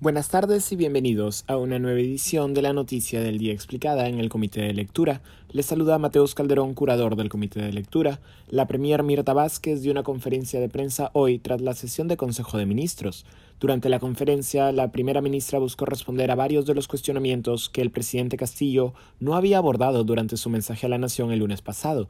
Buenas tardes y bienvenidos a una nueva edición de la Noticia del Día Explicada en el Comité de Lectura. Les saluda Mateus Calderón, curador del Comité de Lectura. La Premier Mirta Vázquez dio una conferencia de prensa hoy tras la sesión de Consejo de Ministros. Durante la conferencia, la primera ministra buscó responder a varios de los cuestionamientos que el presidente Castillo no había abordado durante su mensaje a la Nación el lunes pasado.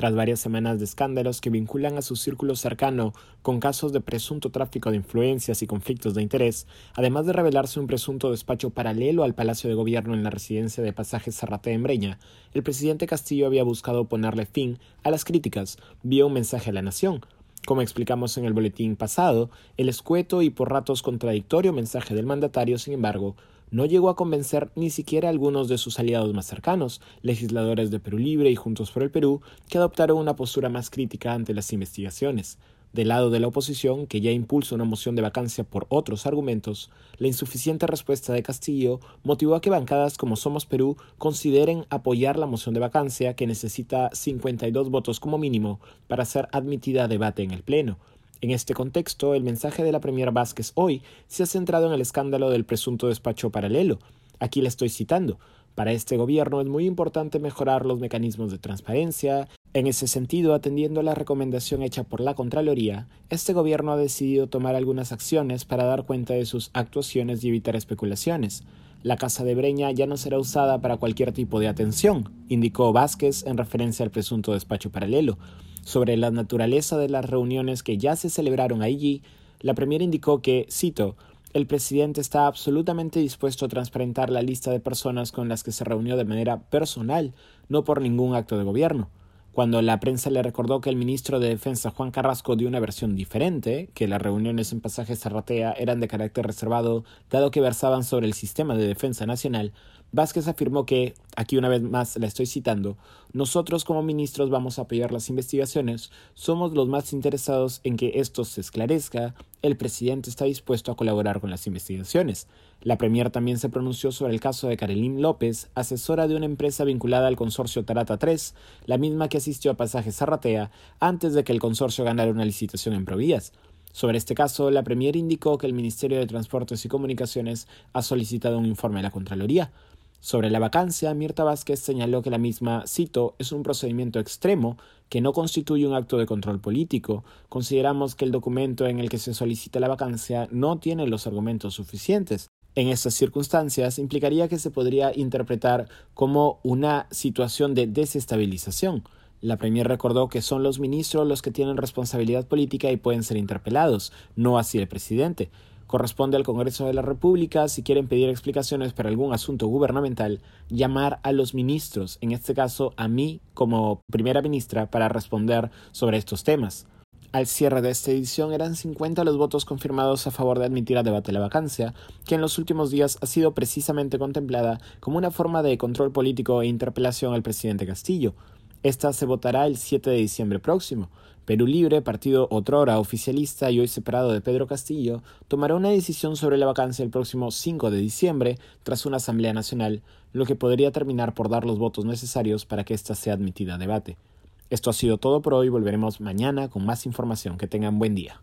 Tras varias semanas de escándalos que vinculan a su círculo cercano con casos de presunto tráfico de influencias y conflictos de interés, además de revelarse un presunto despacho paralelo al Palacio de Gobierno en la residencia de Pasajes Zarrate en Breña, el presidente Castillo había buscado ponerle fin a las críticas. Vía un mensaje a la nación, como explicamos en el boletín pasado, el escueto y por ratos contradictorio mensaje del mandatario, sin embargo, no llegó a convencer ni siquiera a algunos de sus aliados más cercanos, legisladores de Perú Libre y Juntos por el Perú, que adoptaron una postura más crítica ante las investigaciones. Del lado de la oposición, que ya impulsa una moción de vacancia por otros argumentos, la insuficiente respuesta de Castillo motivó a que bancadas como Somos Perú consideren apoyar la moción de vacancia que necesita 52 votos como mínimo para ser admitida a debate en el Pleno. En este contexto, el mensaje de la Premier Vázquez hoy se ha centrado en el escándalo del presunto despacho paralelo. Aquí le estoy citando. Para este gobierno es muy importante mejorar los mecanismos de transparencia. En ese sentido, atendiendo a la recomendación hecha por la Contraloría, este gobierno ha decidido tomar algunas acciones para dar cuenta de sus actuaciones y evitar especulaciones. La Casa de Breña ya no será usada para cualquier tipo de atención, indicó Vázquez en referencia al presunto despacho paralelo. Sobre la naturaleza de las reuniones que ya se celebraron allí, la Premier indicó que, cito, el presidente está absolutamente dispuesto a transparentar la lista de personas con las que se reunió de manera personal, no por ningún acto de gobierno. Cuando la prensa le recordó que el ministro de Defensa Juan Carrasco dio una versión diferente, que las reuniones en pasajes Zarratea eran de carácter reservado dado que versaban sobre el sistema de defensa nacional, Vázquez afirmó que, aquí una vez más la estoy citando, nosotros como ministros vamos a apoyar las investigaciones, somos los más interesados en que esto se esclarezca, el presidente está dispuesto a colaborar con las investigaciones. La Premier también se pronunció sobre el caso de Carolín López, asesora de una empresa vinculada al consorcio Tarata 3, la misma que asistió a Pasajes Zarratea antes de que el consorcio ganara una licitación en Provías. Sobre este caso, la Premier indicó que el Ministerio de Transportes y Comunicaciones ha solicitado un informe a la Contraloría. Sobre la vacancia, Mirta Vázquez señaló que la misma, cito, es un procedimiento extremo que no constituye un acto de control político. Consideramos que el documento en el que se solicita la vacancia no tiene los argumentos suficientes. En estas circunstancias implicaría que se podría interpretar como una situación de desestabilización. La Premier recordó que son los ministros los que tienen responsabilidad política y pueden ser interpelados, no así el presidente. Corresponde al Congreso de la República, si quieren pedir explicaciones para algún asunto gubernamental, llamar a los ministros, en este caso a mí como primera ministra, para responder sobre estos temas. Al cierre de esta edición eran 50 los votos confirmados a favor de admitir a debate la vacancia, que en los últimos días ha sido precisamente contemplada como una forma de control político e interpelación al presidente Castillo. Esta se votará el 7 de diciembre próximo. Perú Libre, partido otrora oficialista y hoy separado de Pedro Castillo, tomará una decisión sobre la vacancia el próximo 5 de diciembre tras una Asamblea Nacional, lo que podría terminar por dar los votos necesarios para que ésta sea admitida a debate. Esto ha sido todo por hoy, volveremos mañana con más información. Que tengan buen día.